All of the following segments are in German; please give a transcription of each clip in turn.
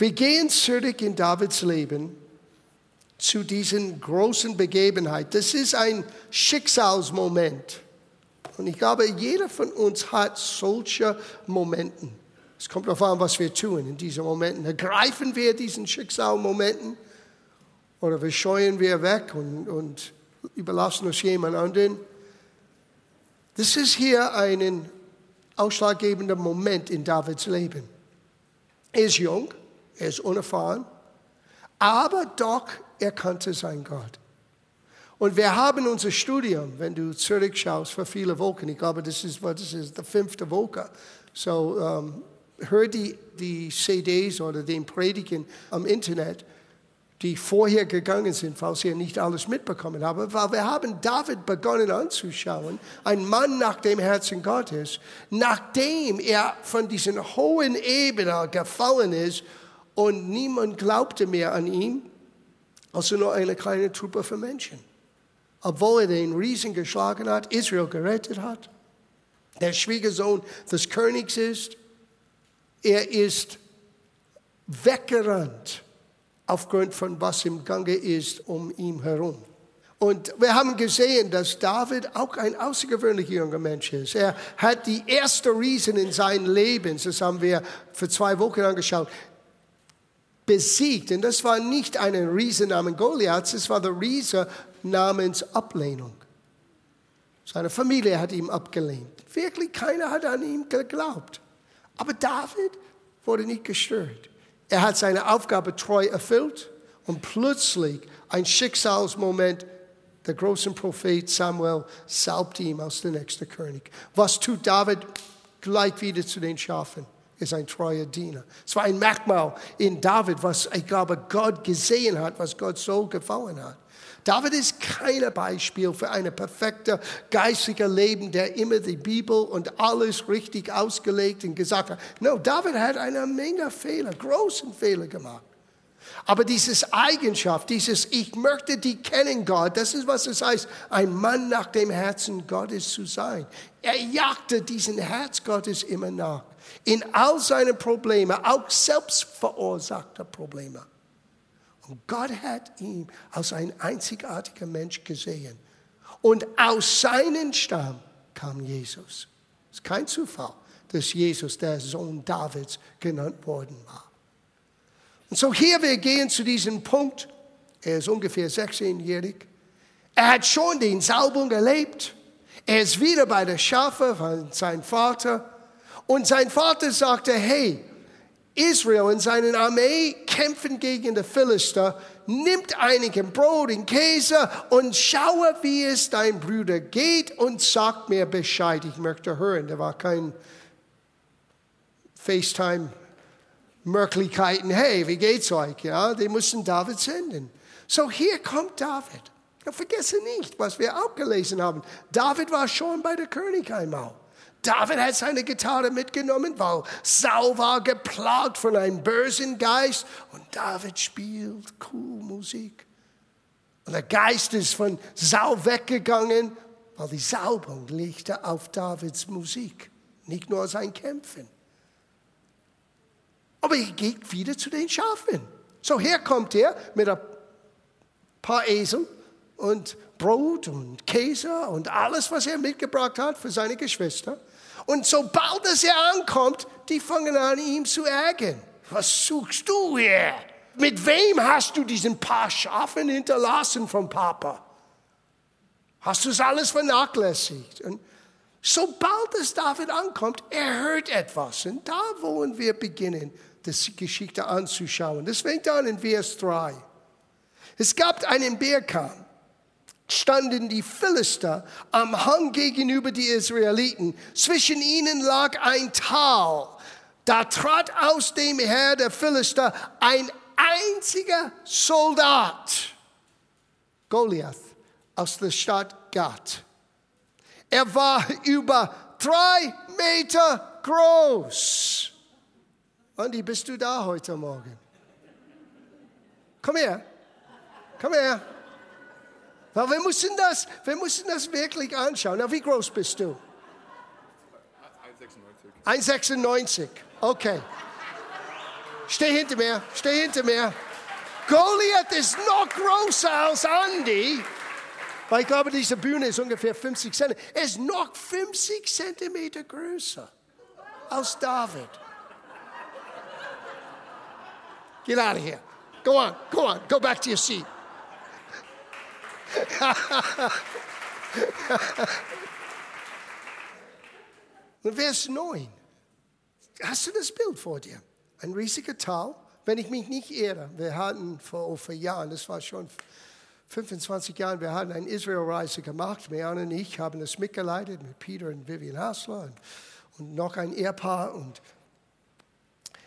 Wir gehen zurück in Davids Leben zu diesen großen Begebenheit. Das ist ein Schicksalsmoment. Und ich glaube, jeder von uns hat solche Momente. Es kommt darauf an, was wir tun in diesen Momenten. Ergreifen wir diesen Schicksalmomenten oder wir scheuen wir weg und, und überlassen uns jemand anderen. Das ist hier ein ausschlaggebender Moment in Davids Leben. Er ist jung, er ist unerfahren, aber doch er kannte sein Gott. Und wir haben unser Studium, wenn du zurückschaust, für viele Wochen. Ich glaube, das ist, das ist die fünfte Woche. So, um, hör die, die CDs oder den Predigen am Internet, die vorher gegangen sind, falls ihr nicht alles mitbekommen habt. Weil wir haben David begonnen anzuschauen, ein Mann nach dem Herzen Gottes, nachdem er von diesen hohen Ebenen gefallen ist und niemand glaubte mehr an ihn, also nur eine kleine Truppe von Menschen. Obwohl er den Riesen geschlagen hat, Israel gerettet hat, der Schwiegersohn des Königs ist, er ist weggerannt aufgrund von was im Gange ist um ihn herum. Und wir haben gesehen, dass David auch ein außergewöhnlicher junger Mensch ist. Er hat die erste Riesen in seinem Leben, das haben wir für zwei Wochen angeschaut, besiegt. Und das war nicht ein Riese namens Goliath, es war der Riese namens Ablehnung. Seine Familie hat ihn abgelehnt. Wirklich keiner hat an ihn geglaubt. Aber David wurde nicht gestört. Er hat seine Aufgabe treu erfüllt und plötzlich ein Schicksalsmoment. Der große Prophet Samuel salbt ihn als der nächste König. Was tut David? Gleich wieder zu den Schafen ist ein treuer Diener. Es war ein Merkmal in David, was ich glaube Gott gesehen hat, was Gott so gefallen hat. David ist kein Beispiel für ein perfekter geistiger Leben, der immer die Bibel und alles richtig ausgelegt und gesagt hat. No, David hat eine Menge Fehler, großen Fehler gemacht. Aber dieses Eigenschaft, dieses Ich möchte die kennen, Gott, das ist, was es heißt, ein Mann nach dem Herzen Gottes zu sein. Er jagte diesen Herz Gottes immer nach in all seinen Problemen, auch selbstverursachte Probleme. Und Gott hat ihn als ein einzigartiger Mensch gesehen. Und aus seinem Stamm kam Jesus. Es ist kein Zufall, dass Jesus der Sohn Davids genannt worden war. Und so hier wir gehen zu diesem Punkt. Er ist ungefähr 16-jährig. Er hat schon den Salbung erlebt. Er ist wieder bei der Schafe von seinem Vater. Und sein Vater sagte, hey, Israel und seine Armee kämpfen gegen die Philister, nimmt einigen Brot und Käse und schaue, wie es dein Bruder geht und sag mir Bescheid. Ich möchte hören, da war kein FaceTime Möglichkeiten. Hey, wie geht's euch? Ja, die mussten David senden. So hier kommt David. vergesse nicht, was wir auch gelesen haben. David war schon bei der König einmal. David hat seine Gitarre mitgenommen, weil Saul war geplagt von einem bösen Geist und David spielt cool Musik. Und der Geist ist von Saul weggegangen, weil die Salbung legte auf Davids Musik, nicht nur sein Kämpfen. Aber er geht wieder zu den Schafen. So hier kommt er mit ein paar Esel und Brot und Käse und alles, was er mitgebracht hat für seine Geschwister. Und sobald es er ankommt, die fangen an, ihm zu ärgern. Was suchst du hier? Mit wem hast du diesen paar Schafen hinterlassen vom Papa? Hast du es alles vernachlässigt? Und sobald es David ankommt, er hört etwas. Und da wollen wir beginnen, die Geschichte anzuschauen. Das fängt an in Vers 3. Es gab einen Bärkamm standen die Philister am Hang gegenüber die Israeliten. Zwischen ihnen lag ein Tal. Da trat aus dem Heer der Philister ein einziger Soldat, Goliath, aus der Stadt Gath. Er war über drei Meter groß. Andi, bist du da heute Morgen? Komm her. Komm her. Weil wir müssen das, wir müssen das wirklich anschauen. Na, wie groß bist du? 1,96. 1,96. Okay. steh hinter mir, steh hinter mir. Goliath ist noch größer als Andy. Weil ich glaube, diese Bühne ist ungefähr 50 Zentimeter. Er ist noch 50 Zentimeter größer als David. Get out of here. Go on, go on, go back to your seat. Und Vers 9. Hast du das Bild vor dir? Ein riesiger Tal. Wenn ich mich nicht irre, wir hatten vor, vor Jahren, das war schon 25 Jahren, wir hatten eine Israelreise gemacht. Mejan und ich haben das mitgeleitet mit Peter und Vivian Hassler und, und noch ein Ehepaar. Und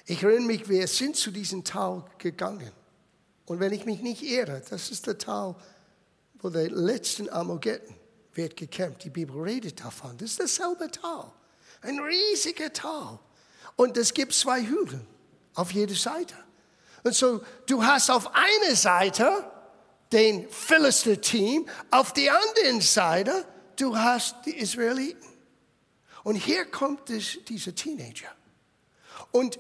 ich erinnere mich, wir sind zu diesem Tal gegangen. Und wenn ich mich nicht irre, das ist der Tal, wo der letzten Armageddon wird gekämpft. Die Bibel redet davon. Das ist dasselbe Tal. Ein riesiger Tal. Und es gibt zwei Hügel auf jeder Seite. Und so, du hast auf einer Seite den Philister-Team, auf der anderen Seite, du hast die Israeliten. Und hier kommt dieser Teenager. Und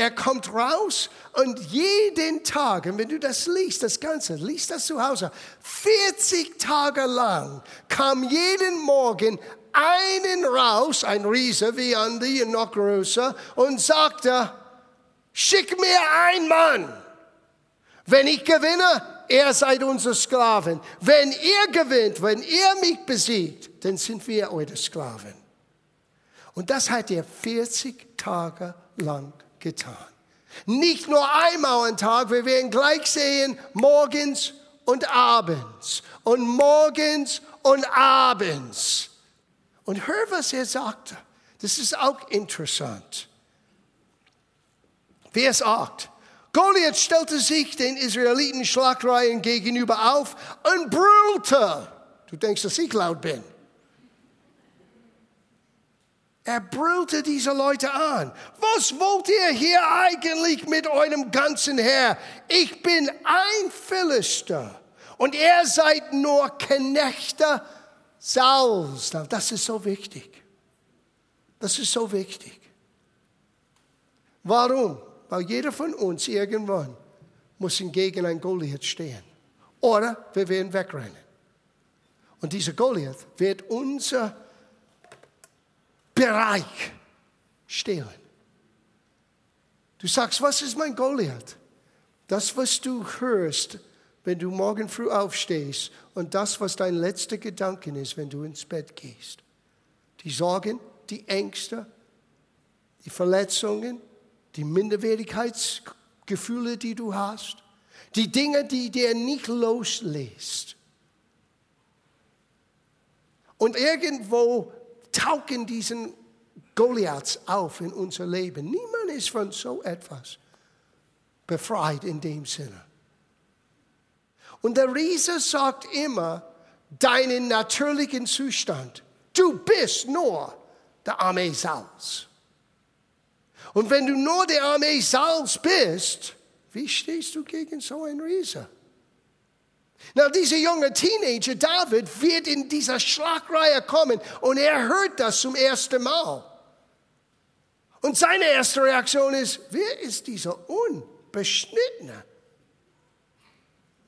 er kommt raus und jeden Tag, und wenn du das liest, das Ganze, liest das zu Hause, 40 Tage lang kam jeden Morgen einen raus, ein Riese wie Andy noch größer, und sagte, schick mir einen Mann. Wenn ich gewinne, er seid unser Sklaven. Wenn ihr gewinnt, wenn ihr mich besiegt, dann sind wir eure Sklaven. Und das hat er 40 Tage lang getan. Nicht nur einmal am Tag, wir werden gleich sehen, morgens und abends und morgens und abends. Und hör, was er sagte. Das ist auch interessant. Vers 8. Goliath stellte sich den Israeliten Schlagreihen gegenüber auf und brüllte. Du denkst, dass ich laut bin. Er brüllte diese Leute an. Was wollt ihr hier eigentlich mit eurem ganzen Herr? Ich bin ein Philister und ihr seid nur Knechte Sauls. Das ist so wichtig. Das ist so wichtig. Warum? Weil jeder von uns irgendwann muss gegen ein Goliath stehen. Oder wir werden wegrennen. Und dieser Goliath wird unser Bereich stehlen. Du sagst, was ist mein Goliath? Das, was du hörst, wenn du morgen früh aufstehst und das, was dein letzter Gedanke ist, wenn du ins Bett gehst. Die Sorgen, die Ängste, die Verletzungen, die Minderwertigkeitsgefühle, die du hast, die Dinge, die dir nicht loslässt. Und irgendwo tauchen diesen Goliaths auf in unser Leben. Niemand ist von so etwas befreit in dem Sinne. Und der Riese sagt immer, deinen natürlichen Zustand. Du bist nur der Armee Sauls. Und wenn du nur der Armee Sauls bist, wie stehst du gegen so einen Riese? Na, dieser junge Teenager David wird in dieser Schlagreihe kommen und er hört das zum ersten Mal. Und seine erste Reaktion ist, wer ist dieser Unbeschnittene?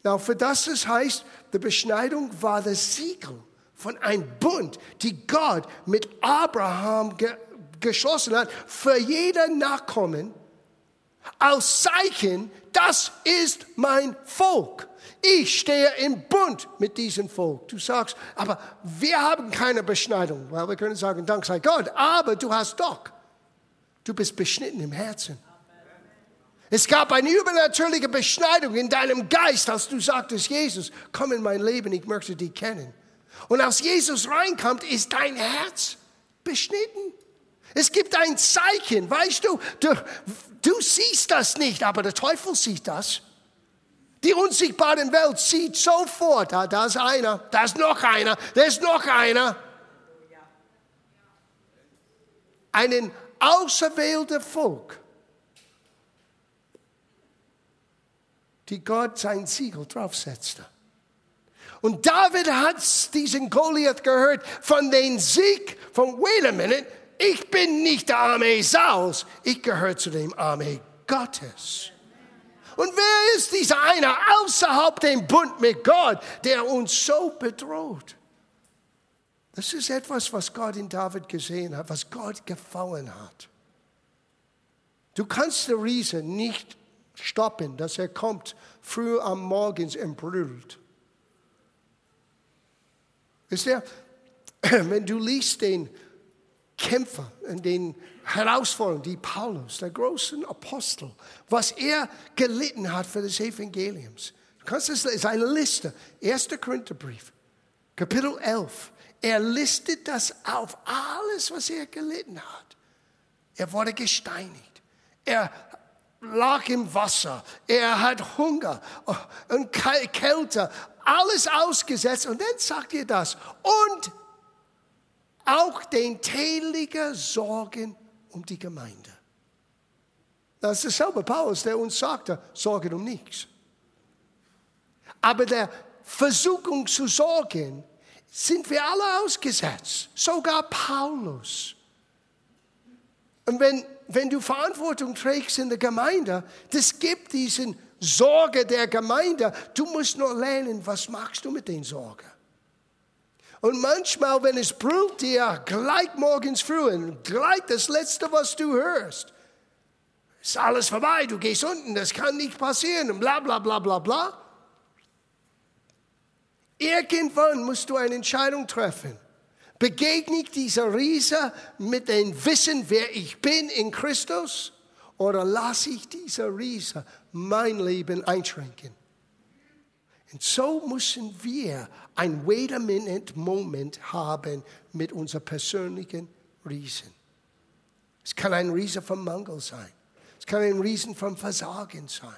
Na, für das es heißt, die Beschneidung war das Siegel von einem Bund, die Gott mit Abraham ge geschlossen hat, für jeden Nachkommen, als Zeichen, das ist mein Volk. Ich stehe im Bund mit diesem Volk. Du sagst, aber wir haben keine Beschneidung. Well, wir können sagen, Dank sei Gott, aber du hast doch. Du bist beschnitten im Herzen. Es gab eine übernatürliche Beschneidung in deinem Geist, als du sagtest, Jesus, komm in mein Leben, ich möchte dich kennen. Und als Jesus reinkommt, ist dein Herz beschnitten. Es gibt ein Zeichen, weißt du, du, du siehst das nicht, aber der Teufel sieht das. Die unsichtbare Welt sieht sofort, ah, da ist einer, da ist noch einer, da ist noch einer. Einen auserwählten Volk die Gott sein Siegel draufsetzte. Und David hat diesen Goliath gehört von den Sieg von, wait a minute, ich bin nicht der Armee Sauls, ich gehöre zu dem Armee Gottes. Und wer ist dieser eine außerhalb dem Bund mit Gott, der uns so bedroht? Das ist etwas, was Gott in David gesehen hat, was Gott gefallen hat. Du kannst den Riesen nicht stoppen, dass er kommt früh am Morgens und brüllt. Wisst ihr, wenn du liest den Kämpfer und den Herausforderungen, die Paulus, der großen Apostel, was er gelitten hat für das Evangeliums. Du kannst es lesen, eine Liste. 1. Korintherbrief, Kapitel 11. Er listet das auf, alles, was er gelitten hat. Er wurde gesteinigt. Er lag im Wasser. Er hat Hunger und Kälte. Alles ausgesetzt. Und dann sagt er das. Und auch den täglichen Sorgen um die Gemeinde. Das ist derselbe Paulus, der uns sagte, sorgen um nichts. Aber der Versuchung zu sorgen, sind wir alle ausgesetzt, sogar Paulus. Und wenn, wenn du Verantwortung trägst in der Gemeinde, das gibt diesen Sorge der Gemeinde. Du musst nur lernen, was machst du mit den Sorgen. Und manchmal, wenn es brüllt dir gleich morgens früh und gleich das Letzte, was du hörst, ist alles vorbei, du gehst unten, das kann nicht passieren und bla bla bla bla bla. Irgendwann musst du eine Entscheidung treffen. Begegne ich dieser Riese mit dem Wissen, wer ich bin in Christus? Oder lasse ich dieser Riese mein Leben einschränken? Und so müssen wir ein Wait-a-Minute-Moment haben mit unserem persönlichen Riesen. Es kann ein Riese vom Mangel sein. Es kann ein Riesen vom Versagen sein.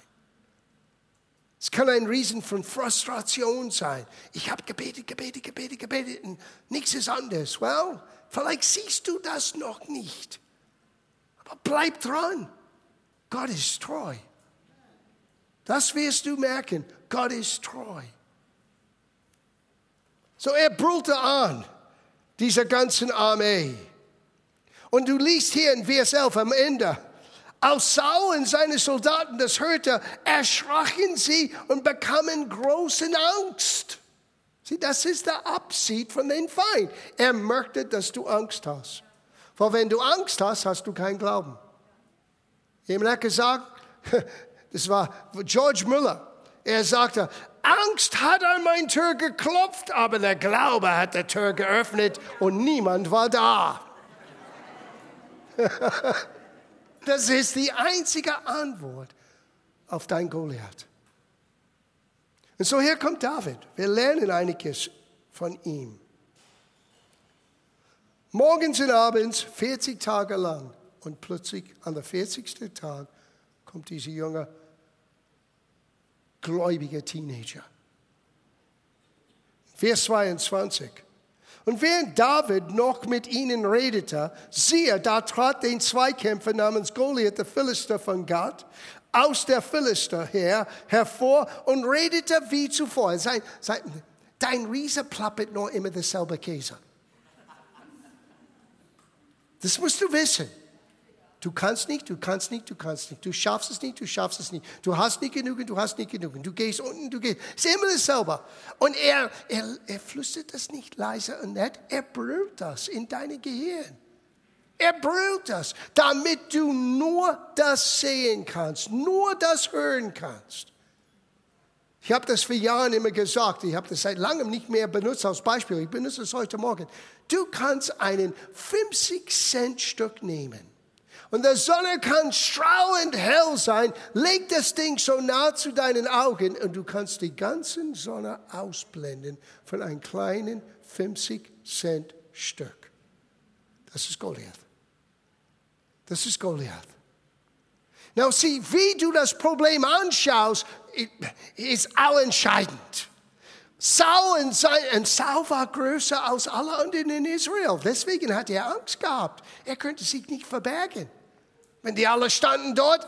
Es kann ein Riesen von Frustration sein. Ich habe gebetet, gebetet, gebetet, gebetet und nichts ist anders. Well, vielleicht siehst du das noch nicht. Aber bleib dran. Gott ist treu. Das wirst du merken. Gott ist treu. So er brüllte an, dieser ganzen Armee. Und du liest hier in Vers 11 am Ende, als Saul und seine Soldaten das hörte, erschraken sie und bekamen große Angst. Sieh, das ist der Absicht von dem Feind. Er möchte, dass du Angst hast. Weil wenn du Angst hast, hast du keinen Glauben. Jemand hat gesagt, das war George Müller. Er sagte, Angst hat an mein Tür geklopft, aber der Glaube hat der Tür geöffnet und niemand war da. Das ist die einzige Antwort auf dein Goliath. Und so hier kommt David. Wir lernen einiges von ihm. Morgens und abends, 40 Tage lang. Und plötzlich an der 40. Tag kommt dieser junge, gläubige Teenager. Vers 22. Und während David noch mit ihnen redete, siehe, da trat den Zweikämpfer namens Goliath, der Philister von Gott, aus der Philister her, hervor und redete wie zuvor. Sein, sein, dein Riese plappert nur immer dasselbe Käse. Das musst du wissen. Du kannst nicht, du kannst nicht, du kannst nicht. Du schaffst es nicht, du schaffst es nicht. Du hast nicht genug, du hast nicht genug. Du gehst unten, du gehst. Es ist dasselbe. Und er, er, er flüstert das nicht leise und nett. Er brüllt das in dein Gehirn. Er brüllt das, damit du nur das sehen kannst, nur das hören kannst. Ich habe das für Jahre immer gesagt, ich habe das seit langem nicht mehr benutzt als Beispiel. Ich benutze es heute Morgen. Du kannst einen 50 Cent Stück nehmen und die Sonne kann strahlend hell sein, leg das Ding so nah zu deinen Augen und du kannst die ganze Sonne ausblenden von einem kleinen 50 Cent Stück. Das ist Goliath. Das ist Goliath. Now, sieh, wie du das Problem anschaust, ist allentscheidend. Saul, und, sein, Saul war größer als alle anderen in Israel. Deswegen hat er Angst gehabt. Er könnte sich nicht verbergen. Wenn die alle standen dort,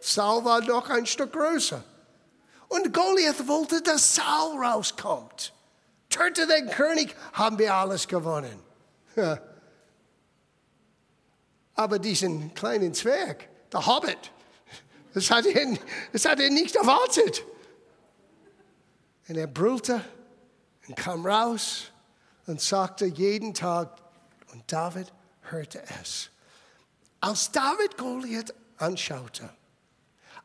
Saul war noch ein Stück größer. Und Goliath wollte, dass Saul rauskommt. Töte den König, haben wir alles gewonnen. Ja. Aber diesen kleinen Zwerg, der Hobbit, Das hat er, das hat er nicht erwartet. Und er brüllte und kam raus und sagte jeden Tag, und David hörte es. Als David Goliath anschaute,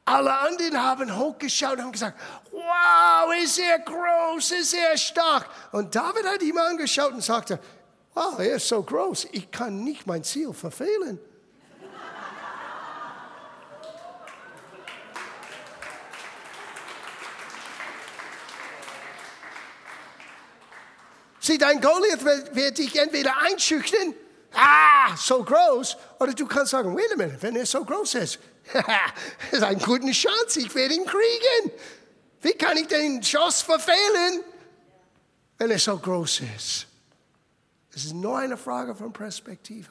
alle anderen haben hochgeschaut und haben gesagt, wow, ist er groß, ist er stark. Und David hat ihm angeschaut und sagte, wow, er ist so groß, ich kann nicht mein Ziel verfehlen. Sieh, dein Goliath wird, wird dich entweder einschüchtern, ah, so groß, oder du kannst sagen, wait a minute, wenn er so groß ist, ist eine gute Chance, ich werde ihn kriegen. Wie kann ich den Schuss verfehlen, wenn er so groß ist? Es ist nur eine Frage von Perspektive.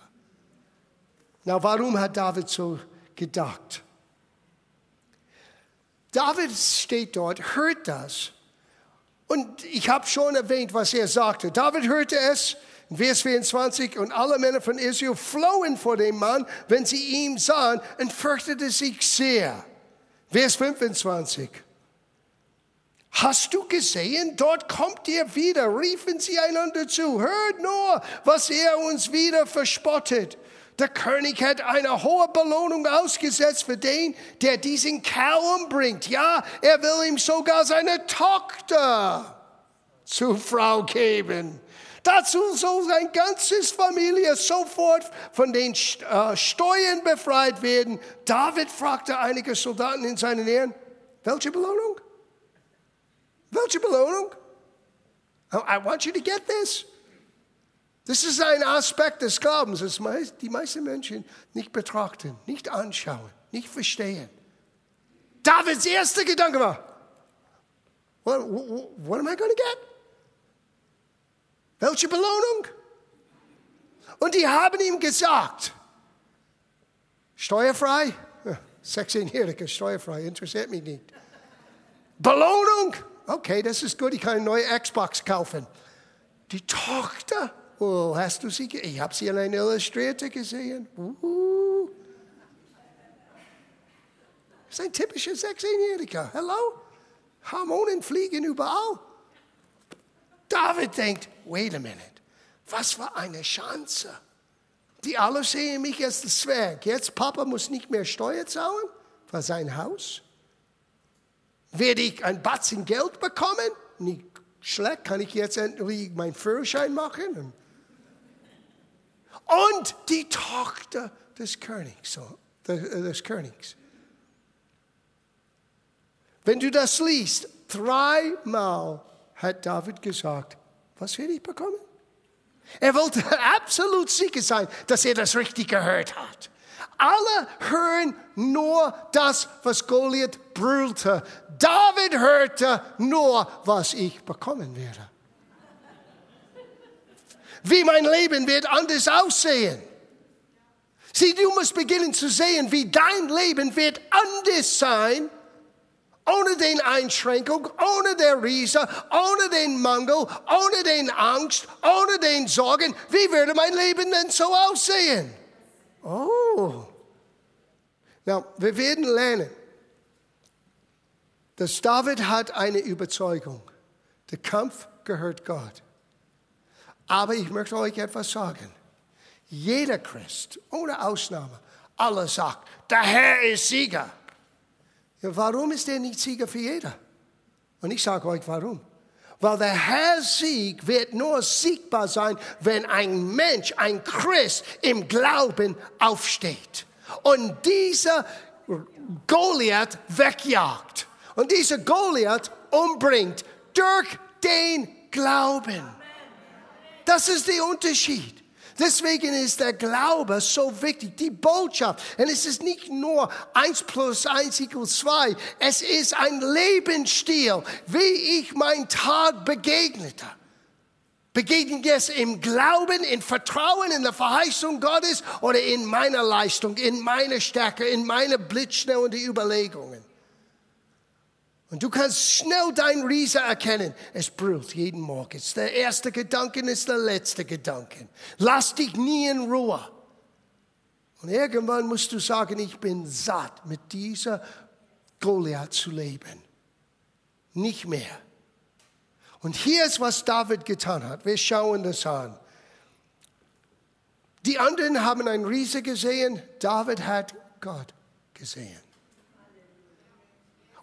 Na, warum hat David so gedacht? David steht dort, hört das und ich habe schon erwähnt, was er sagte. David hörte es, in Vers 24, und alle Männer von Israel flohen vor dem Mann, wenn sie ihn sahen, und fürchtete sich sehr. Vers 25. Hast du gesehen, dort kommt er wieder, riefen sie einander zu, hört nur, was er uns wieder verspottet. Der König hat eine hohe Belohnung ausgesetzt für den, der diesen Kerl umbringt. Ja, er will ihm sogar seine Tochter zur Frau geben. Dazu soll sein ganzes Familie sofort von den äh, Steuern befreit werden. David fragte einige Soldaten in seinen Ehren, welche Belohnung? Welche Belohnung? I want you to get this. Das ist ein Aspekt des Glaubens, das die meisten Menschen nicht betrachten, nicht anschauen, nicht verstehen. Davids erster Gedanke war, what, what, what am I going to get? Welche Belohnung? Und die haben ihm gesagt, steuerfrei, 16-Jähriger, steuerfrei, interessiert mich nicht. Belohnung, okay, das ist gut, ich kann eine neue Xbox kaufen. Die Tochter Oh, hast du sie? Ich habe sie in einer Illustrator gesehen. Uh. Das ist ein typischer 16-Jähriger. Hallo? Hormonen fliegen überall. David denkt, wait a minute, was für eine Chance. Die alle sehen mich als das Zwerg. Jetzt Papa muss nicht mehr Steuer zahlen für sein Haus. Werde ich ein Batzen Geld bekommen? Nicht schlecht, kann ich jetzt endlich meinen Führerschein machen? Und die Tochter des Königs. Äh, des Königs. Wenn du das liest, dreimal hat David gesagt, was werde ich bekommen? Er wollte absolut sicher sein, dass er das richtig gehört hat. Alle hören nur das, was Goliath brüllte. David hörte nur, was ich bekommen werde wie mein Leben wird anders aussehen. Sieh, du musst beginnen zu sehen, wie dein Leben wird anders sein, ohne den Einschränkung, ohne der Riese, ohne den Mangel, ohne den Angst, ohne den Sorgen. Wie würde mein Leben denn so aussehen? Oh. Na, wir werden lernen, dass David hat eine Überzeugung. Der Kampf gehört Gott. Aber ich möchte euch etwas sagen. Jeder Christ, ohne Ausnahme, alle sagt, der Herr ist Sieger. Ja, warum ist er nicht Sieger für jeder? Und ich sage euch warum. Weil der Herr Sieg wird nur siegbar sein, wenn ein Mensch, ein Christ im Glauben aufsteht. Und dieser Goliath wegjagt. Und dieser Goliath umbringt durch den Glauben. Das ist der Unterschied. Deswegen ist der Glaube so wichtig, die Botschaft. Und es ist nicht nur eins plus eins equals zwei. Es ist ein Lebensstil, wie ich mein Tag begegnete. Begegnen es im Glauben, in Vertrauen, in der Verheißung Gottes oder in meiner Leistung, in meiner Stärke, in meiner blitzschnellen Überlegungen. Und du kannst schnell dein Riese erkennen. Es brüllt jeden Morgen. Der erste Gedanke ist der letzte Gedanke. Lass dich nie in Ruhe. Und irgendwann musst du sagen, ich bin satt mit dieser Goliath zu leben. Nicht mehr. Und hier ist, was David getan hat. Wir schauen das an. Die anderen haben ein Riese gesehen, David hat Gott gesehen.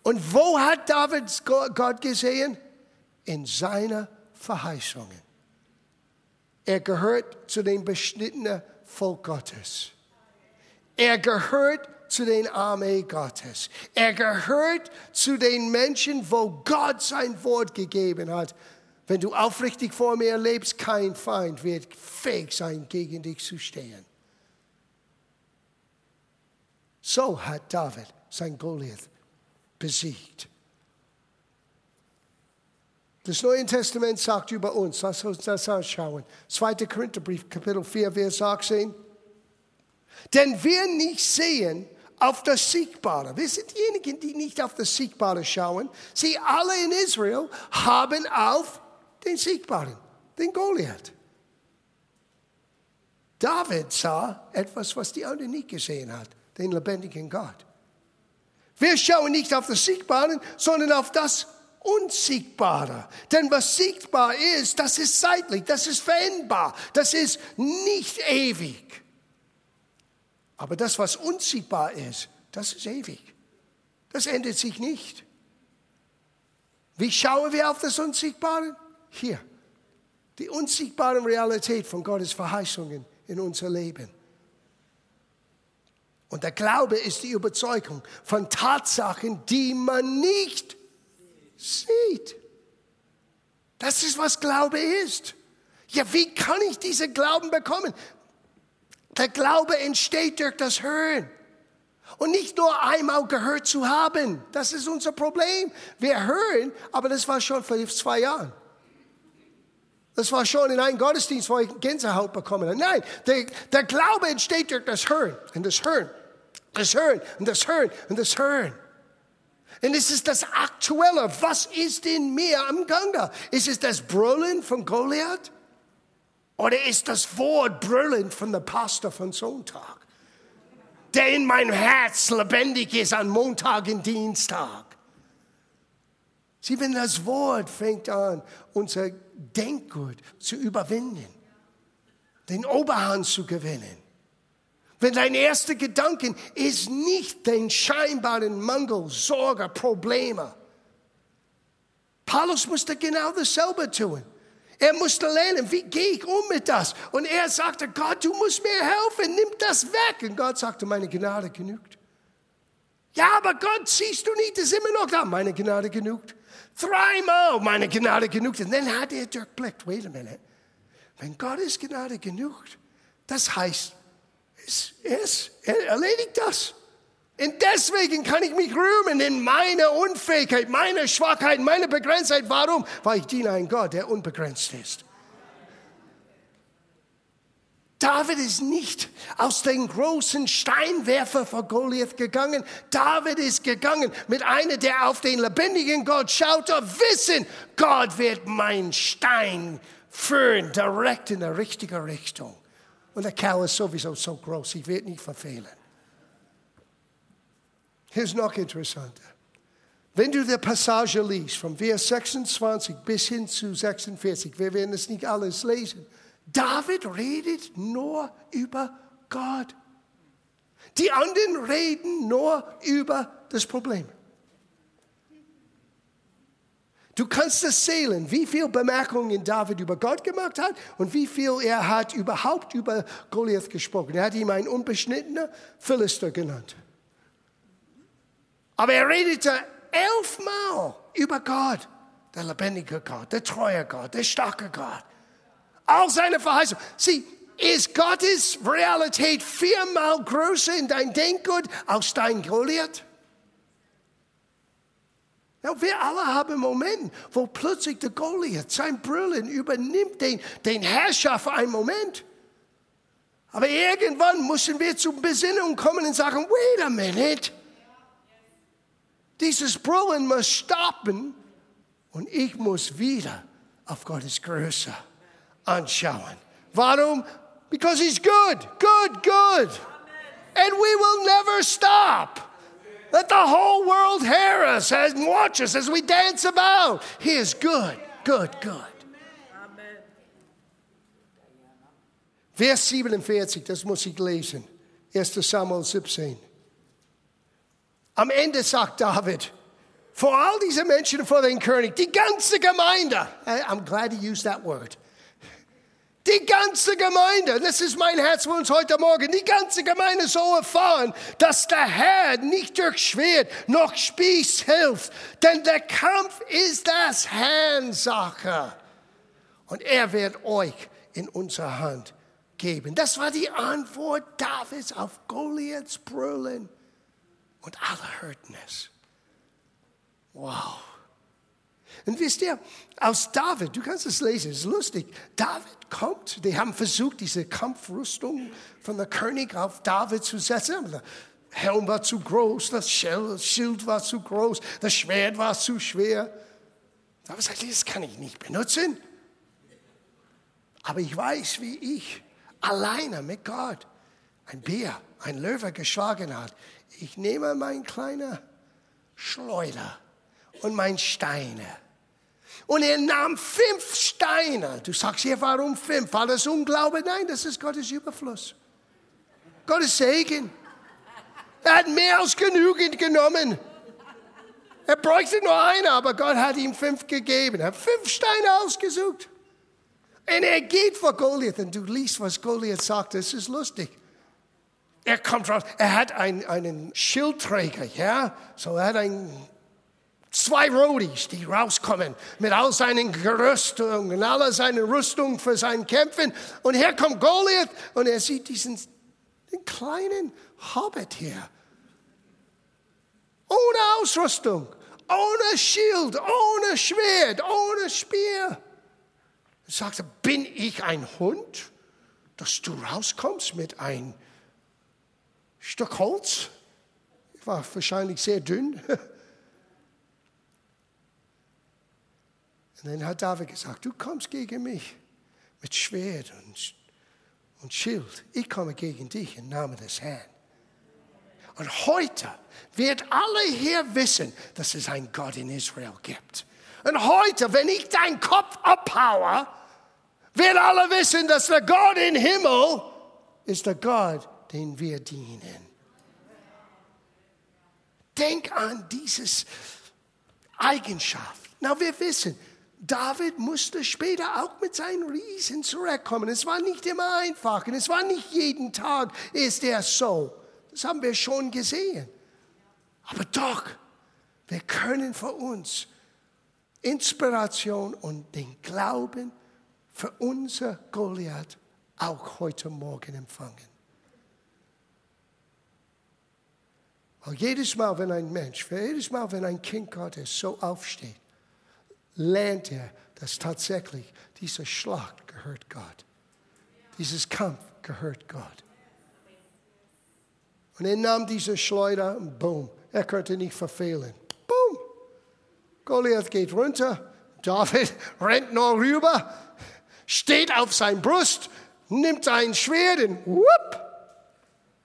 Und wo hat David Gott gesehen? In seiner Verheißungen. Er gehört zu den beschnittenen Volk Gottes. Er gehört zu den Armee Gottes. Er gehört zu den Menschen, wo Gott sein Wort gegeben hat. Wenn du aufrichtig vor mir lebst, kein Feind wird fähig sein, gegen dich zu stehen. So hat David sein Goliath besiegt. Das Neue Testament sagt über uns, lass uns das anschauen. 2. Korintherbrief, Kapitel 4, Vers 18. Denn wir nicht sehen auf das Siegbare. Wir sind diejenigen, die nicht auf das Siegbare schauen. Sie alle in Israel haben auf den Siegbaren, den Goliath. David sah etwas, was die anderen nicht gesehen hat, den lebendigen Gott. Wir schauen nicht auf das Siegbare, sondern auf das Unsiegbare. Denn was siegbar ist, das ist zeitlich, das ist veränderbar, das ist nicht ewig. Aber das, was unsiegbar ist, das ist ewig. Das ändert sich nicht. Wie schauen wir auf das Unsiegbare? Hier. Die unsiegbare Realität von Gottes Verheißungen in unser Leben. Und der Glaube ist die Überzeugung von Tatsachen, die man nicht sieht. Das ist, was Glaube ist. Ja, wie kann ich diesen Glauben bekommen? Der Glaube entsteht durch das Hören. Und nicht nur einmal gehört zu haben. Das ist unser Problem. Wir hören, aber das war schon vor zwei Jahren. Das war schon in einem Gottesdienst, wo ich Gänsehaut bekommen habe. Nein, der, der Glaube entsteht durch das Hören und das Hören, das Hören und das Hören und das Hören. Und es ist das Aktuelle. Was ist in mir am Gange? Ist es das Brüllen von Goliath? Oder ist das Wort Brüllen von der Pastor von Sonntag? Der in meinem Herz lebendig ist an Montag und Dienstag. Sie, wenn das Wort fängt an, unser Denkgut zu überwinden, den Oberhand zu gewinnen, wenn dein erster Gedanke ist nicht den scheinbaren Mangel, Sorge, Probleme. Paulus musste genau dasselbe tun. Er musste lernen, wie gehe ich um mit das? Und er sagte, Gott, du musst mir helfen, nimm das weg. Und Gott sagte, meine Gnade genügt. Ja, aber Gott, siehst du nicht, ist immer noch da. Meine Gnade genügt. Dreimal meine Gnade genügt. Und dann hat er durchblickt, wait a minute. Wenn Gottes Gnade genügt, das heißt, es, es, er erledigt das. Und deswegen kann ich mich rühmen in meiner Unfähigkeit, meiner Schwachheit, meiner Begrenztheit. Warum? Weil ich diene einem Gott, der unbegrenzt ist. David ist nicht aus dem großen Steinwerfer vor Goliath gegangen. David ist gegangen mit einer, der auf den lebendigen Gott schaute, wissen, Gott wird mein Stein führen, direkt in die richtige Richtung. Und der Kerl ist sowieso so groß, ich werde nicht verfehlen. Hier ist noch interessanter. Wenn du die Passage liest, von Vers 26 bis hin zu 46, wir werden es nicht alles lesen, David redet nur über Gott. Die anderen reden nur über das Problem. Du kannst es zählen, wie viel Bemerkungen David über Gott gemacht hat und wie viel er hat überhaupt über Goliath gesprochen. Er hat ihn ein unbeschnittener Philister genannt. Aber er redete elfmal über Gott, der lebendige Gott, der treue Gott, der starke Gott. All seine Verheißungen. Sieh, ist Gottes Realität viermal größer in dein Denkgut als dein Goliath? Ja, wir alle haben Momente, wo plötzlich der Goliath sein Brüllen übernimmt den, den Herrscher für einen Moment. Aber irgendwann müssen wir zur Besinnung kommen und sagen, wait a minute. Dieses Brüllen muss stoppen und ich muss wieder auf Gottes Größe anschauen. Warum? Because he's good, good, good. And we will never stop. Let the whole world hear us and watch us as we dance about. He is good, good, good. Vers 47, das muss ich lesen. 1. Samuel 17. Am Ende sagt David, vor all diese Menschen vor den König, die ganze Gemeinde, I'm glad he used that word. Die ganze Gemeinde, das ist mein Herz für uns heute Morgen, die ganze Gemeinde soll erfahren, dass der Herr nicht durch Schwert noch Spieß hilft, denn der Kampf ist das Herrn Sache. Und er wird euch in unsere Hand geben. Das war die Antwort Davids auf Goliaths Brüllen. Und alle hörten es. Wow. Und wisst ihr, aus David, du kannst es lesen, es ist lustig. David kommt, die haben versucht, diese Kampfrüstung von der König auf David zu setzen. Der Helm war zu groß, das Schild war zu groß, das Schwert war zu schwer. David sagt, das kann ich nicht benutzen. Aber ich weiß, wie ich alleine mit Gott ein Bär, ein Löwe geschlagen hat. Ich nehme mein kleiner Schleuder und mein Steine. Und er nahm fünf Steine. Du sagst hier, warum fünf? War das Unglaube? Nein, das ist Gottes Überfluss. Gottes Segen. Er hat mehr als genügend genommen. Er bräuchte nur eine, aber Gott hat ihm fünf gegeben. Er hat fünf Steine ausgesucht. Und er geht vor Goliath und du liest, was Goliath sagt. Das ist lustig. Er kommt raus. Er hat einen, einen Schildträger, ja. So er hat ein, zwei Rodis, die rauskommen mit all seinen Gerüstungen, all seinen Rüstungen für sein Kämpfen. Und hier kommt Goliath und er sieht diesen den kleinen Hobbit hier. Ohne Ausrüstung, ohne Schild, ohne Schwert, ohne Speer. Er sagte, bin ich ein Hund, dass du rauskommst mit ein Stück Holz? Ich war wahrscheinlich sehr dünn. Und dann hat David gesagt, du kommst gegen mich mit Schwert und, und Schild. Ich komme gegen dich im Namen des Herrn. Und heute wird alle hier wissen, dass es einen Gott in Israel gibt. Und heute, wenn ich deinen Kopf abhaue, werden alle wissen, dass der Gott im Himmel ist der Gott, den wir dienen. Denk an dieses Eigenschaft. Na, wir wissen, David musste später auch mit seinen Riesen zurückkommen. Es war nicht immer einfach und es war nicht jeden Tag ist er so. Das haben wir schon gesehen. Aber doch, wir können für uns Inspiration und den Glauben für unser Goliath auch heute Morgen empfangen. Weil jedes Mal, wenn ein Mensch, jedes Mal, wenn ein Kind Gottes so aufsteht, lernt er, dass tatsächlich dieser Schlag gehört Gott. Dieses Kampf gehört Gott. Und er nahm diese Schleuder und boom, er konnte nicht verfehlen. Boom! Goliath geht runter, David rennt noch rüber, steht auf sein Brust, nimmt sein Schwert und whoop,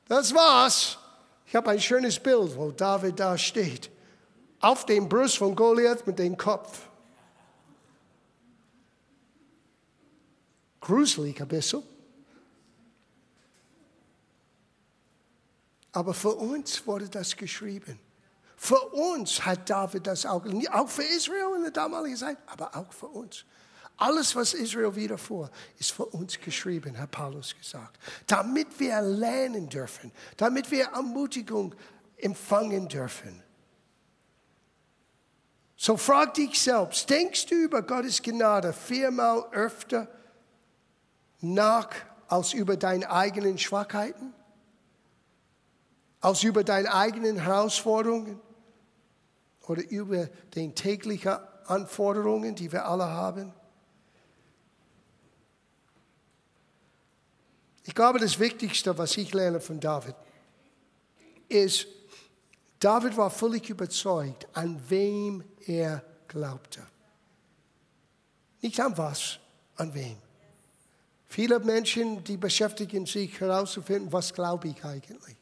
das war's. Ich habe ein schönes Bild, wo David da steht, auf dem Brust von Goliath mit dem Kopf. Gruselig ein bisschen. Aber für uns wurde das geschrieben. Für uns hat David das auch, auch für Israel in der damaligen Zeit, aber auch für uns. Alles, was Israel widerfuhr, ist für uns geschrieben, hat Paulus gesagt. Damit wir lernen dürfen, damit wir Ermutigung empfangen dürfen. So frag dich selbst, denkst du über Gottes Gnade viermal öfter nach als über deine eigenen Schwachheiten? Als über deine eigenen Herausforderungen? Oder über die täglichen Anforderungen, die wir alle haben? Ich glaube, das Wichtigste, was ich lerne von David, ist, David war völlig überzeugt, an wem er glaubte. Nicht an was, an wem. Viele Menschen, die beschäftigen sich herauszufinden, was glaube ich eigentlich.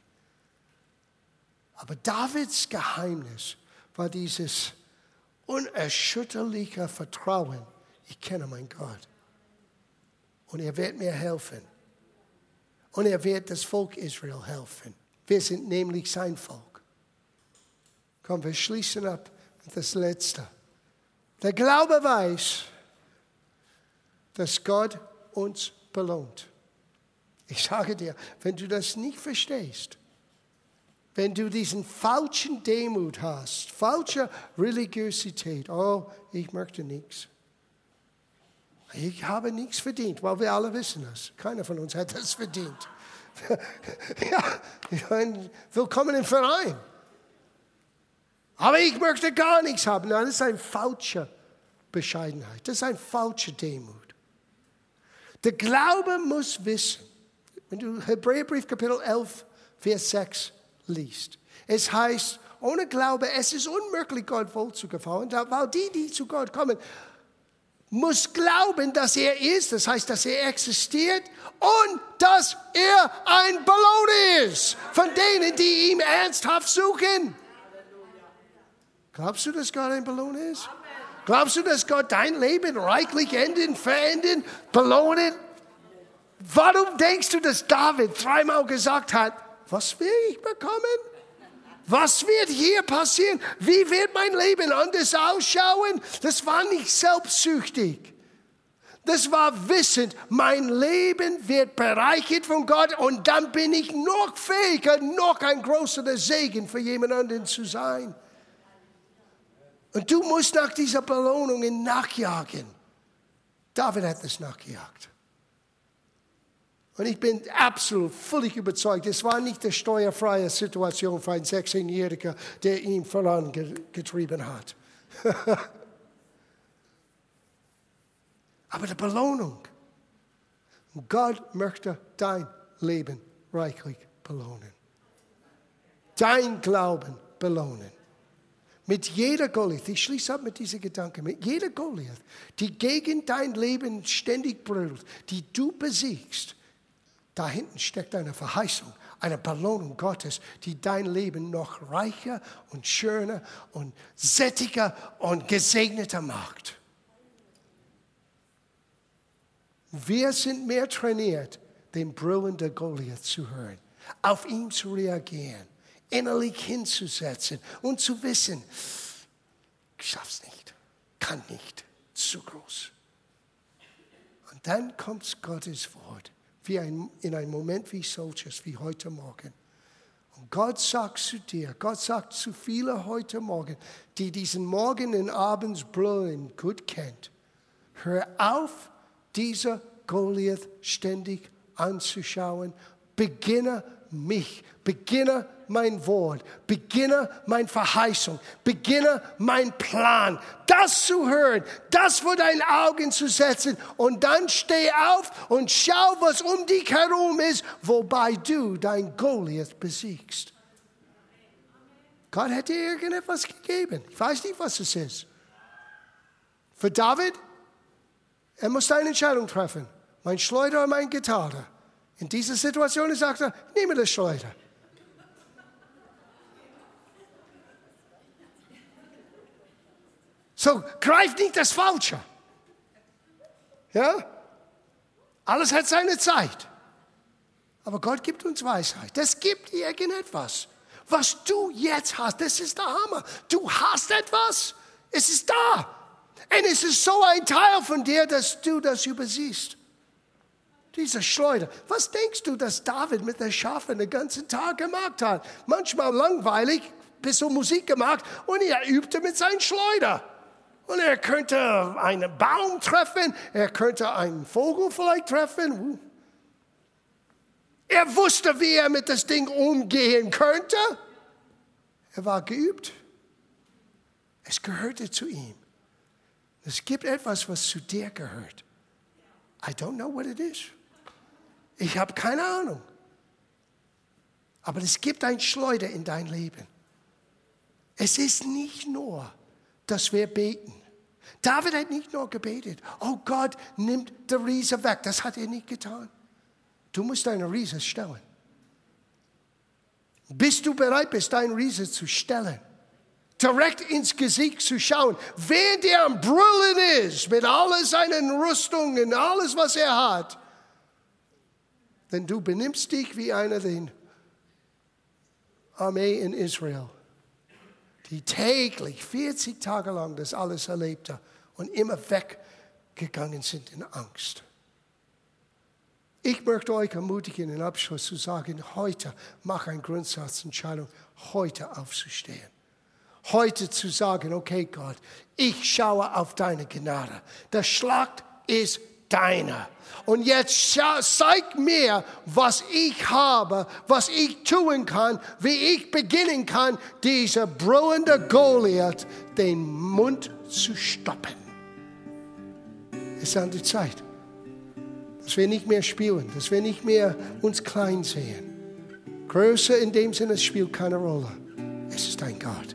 Aber Davids Geheimnis war dieses unerschütterliche Vertrauen. Ich kenne meinen Gott. Und er wird mir helfen. Und er wird das Volk Israel helfen. Wir sind nämlich sein Volk. Komm, wir schließen ab mit das Letzte. Der Glaube weiß, dass Gott uns belohnt. Ich sage dir, wenn du das nicht verstehst, wenn du diesen falschen Demut hast, falsche Religiosität, oh, ich möchte nichts. Ich habe nichts verdient, weil wir alle wissen das. Keiner von uns hat das verdient. ja, willkommen im Verein. Aber ich möchte gar nichts haben. Das ist eine falsche Bescheidenheit. Das ist eine falsche Demut. Der Glaube muss wissen, wenn du Hebräerbrief Kapitel 11, Vers 6 liest, es heißt, ohne Glaube, es ist unmöglich, Gott wohl zu gefallen, weil die, die zu Gott kommen, muss glauben, dass er ist, das heißt, dass er existiert und dass er ein Belohner ist von denen, die ihm ernsthaft suchen. Glaubst du, dass Gott ein Belohner ist? Glaubst du, dass Gott dein Leben reichlich enden, verändern, belohnen? Warum denkst du, dass David dreimal gesagt hat, was will ich bekommen? Was wird hier passieren? Wie wird mein Leben anders ausschauen? Das war nicht selbstsüchtig. Das war wissend, mein Leben wird bereichert von Gott und dann bin ich noch fähiger, noch ein größerer Segen für jemand anderen zu sein. Und du musst nach dieser Belohnung nachjagen. David hat das nachgejagt. Und ich bin absolut völlig überzeugt, es war nicht die steuerfreie Situation für einen 16-Jährigen, der ihn vorangetrieben hat. Aber die Belohnung. Gott möchte dein Leben reichlich belohnen. Dein Glauben belohnen. Mit jeder Goliath, ich schließe ab mit diesem Gedanken, mit jeder Goliath, die gegen dein Leben ständig brüllt, die du besiegst, da hinten steckt eine Verheißung, eine Belohnung Gottes, die dein Leben noch reicher und schöner und sättiger und gesegneter macht. Wir sind mehr trainiert, den Brüllen der Goliath zu hören, auf ihn zu reagieren innerlich hinzusetzen und zu wissen, ich schaff's nicht, kann nicht, zu groß. Und dann kommt Gottes Wort, wie ein, in einem Moment wie solches, wie heute Morgen. Und Gott sagt zu dir, Gott sagt zu vielen heute Morgen, die diesen Morgen und Abends brüllen gut kennt, hör auf, dieser Goliath ständig anzuschauen, beginne mich, beginne mein Wort, beginne meine Verheißung, beginne mein Plan. Das zu hören, das vor deinen Augen zu setzen und dann steh auf und schau, was um dich herum ist, wobei du dein Goliath besiegst. Gott hätte irgendetwas gegeben. Ich weiß nicht, was es ist. Für David, er muss eine Entscheidung treffen. Mein Schleuder oder mein Gitarre. In dieser Situation sagt er, nehme das Schleuder. So, greif nicht das Falsche. Ja? Alles hat seine Zeit. Aber Gott gibt uns Weisheit. Das gibt irgendetwas. Was du jetzt hast, das ist der Hammer. Du hast etwas. Es ist da. Und es ist so ein Teil von dir, dass du das übersiehst. Diese Schleuder. Was denkst du, dass David mit der Schafe den ganzen Tag gemacht hat? Manchmal langweilig, bis so Musik gemacht und er übte mit seinen Schleuder. Und er könnte einen Baum treffen, er könnte einen Vogel vielleicht treffen. Er wusste, wie er mit das Ding umgehen könnte. Er war geübt. Es gehörte zu ihm. Es gibt etwas, was zu dir gehört. I don't know what it is. Ich habe keine Ahnung. Aber es gibt ein Schleuder in dein Leben. Es ist nicht nur, dass wir beten. David hat nicht nur gebetet, oh Gott, nimmt der Riese weg. Das hat er nicht getan. Du musst deine Riese stellen. Bist du bereit, bist dein Riese zu stellen? Direkt ins Gesicht zu schauen, während er am Brüllen ist, mit all seinen Rüstungen, alles, was er hat. Denn du benimmst dich wie einer der Armee in Israel, die täglich 40 Tage lang das alles erlebte und immer weggegangen sind in Angst. Ich möchte euch ermutigen, in Abschluss zu sagen, heute mach eine Grundsatzentscheidung, heute aufzustehen. Heute zu sagen, okay Gott, ich schaue auf deine Gnade. Der Schlacht ist deiner. Und jetzt zeig mir, was ich habe, was ich tun kann, wie ich beginnen kann, dieser brüllende Goliath den Mund zu stoppen. Es ist an der Zeit dass wir nicht mehr spielen, dass wir nicht mehr uns klein sehen. Größe in dem Sinne spielt keine Rolle. Es ist ein Gott.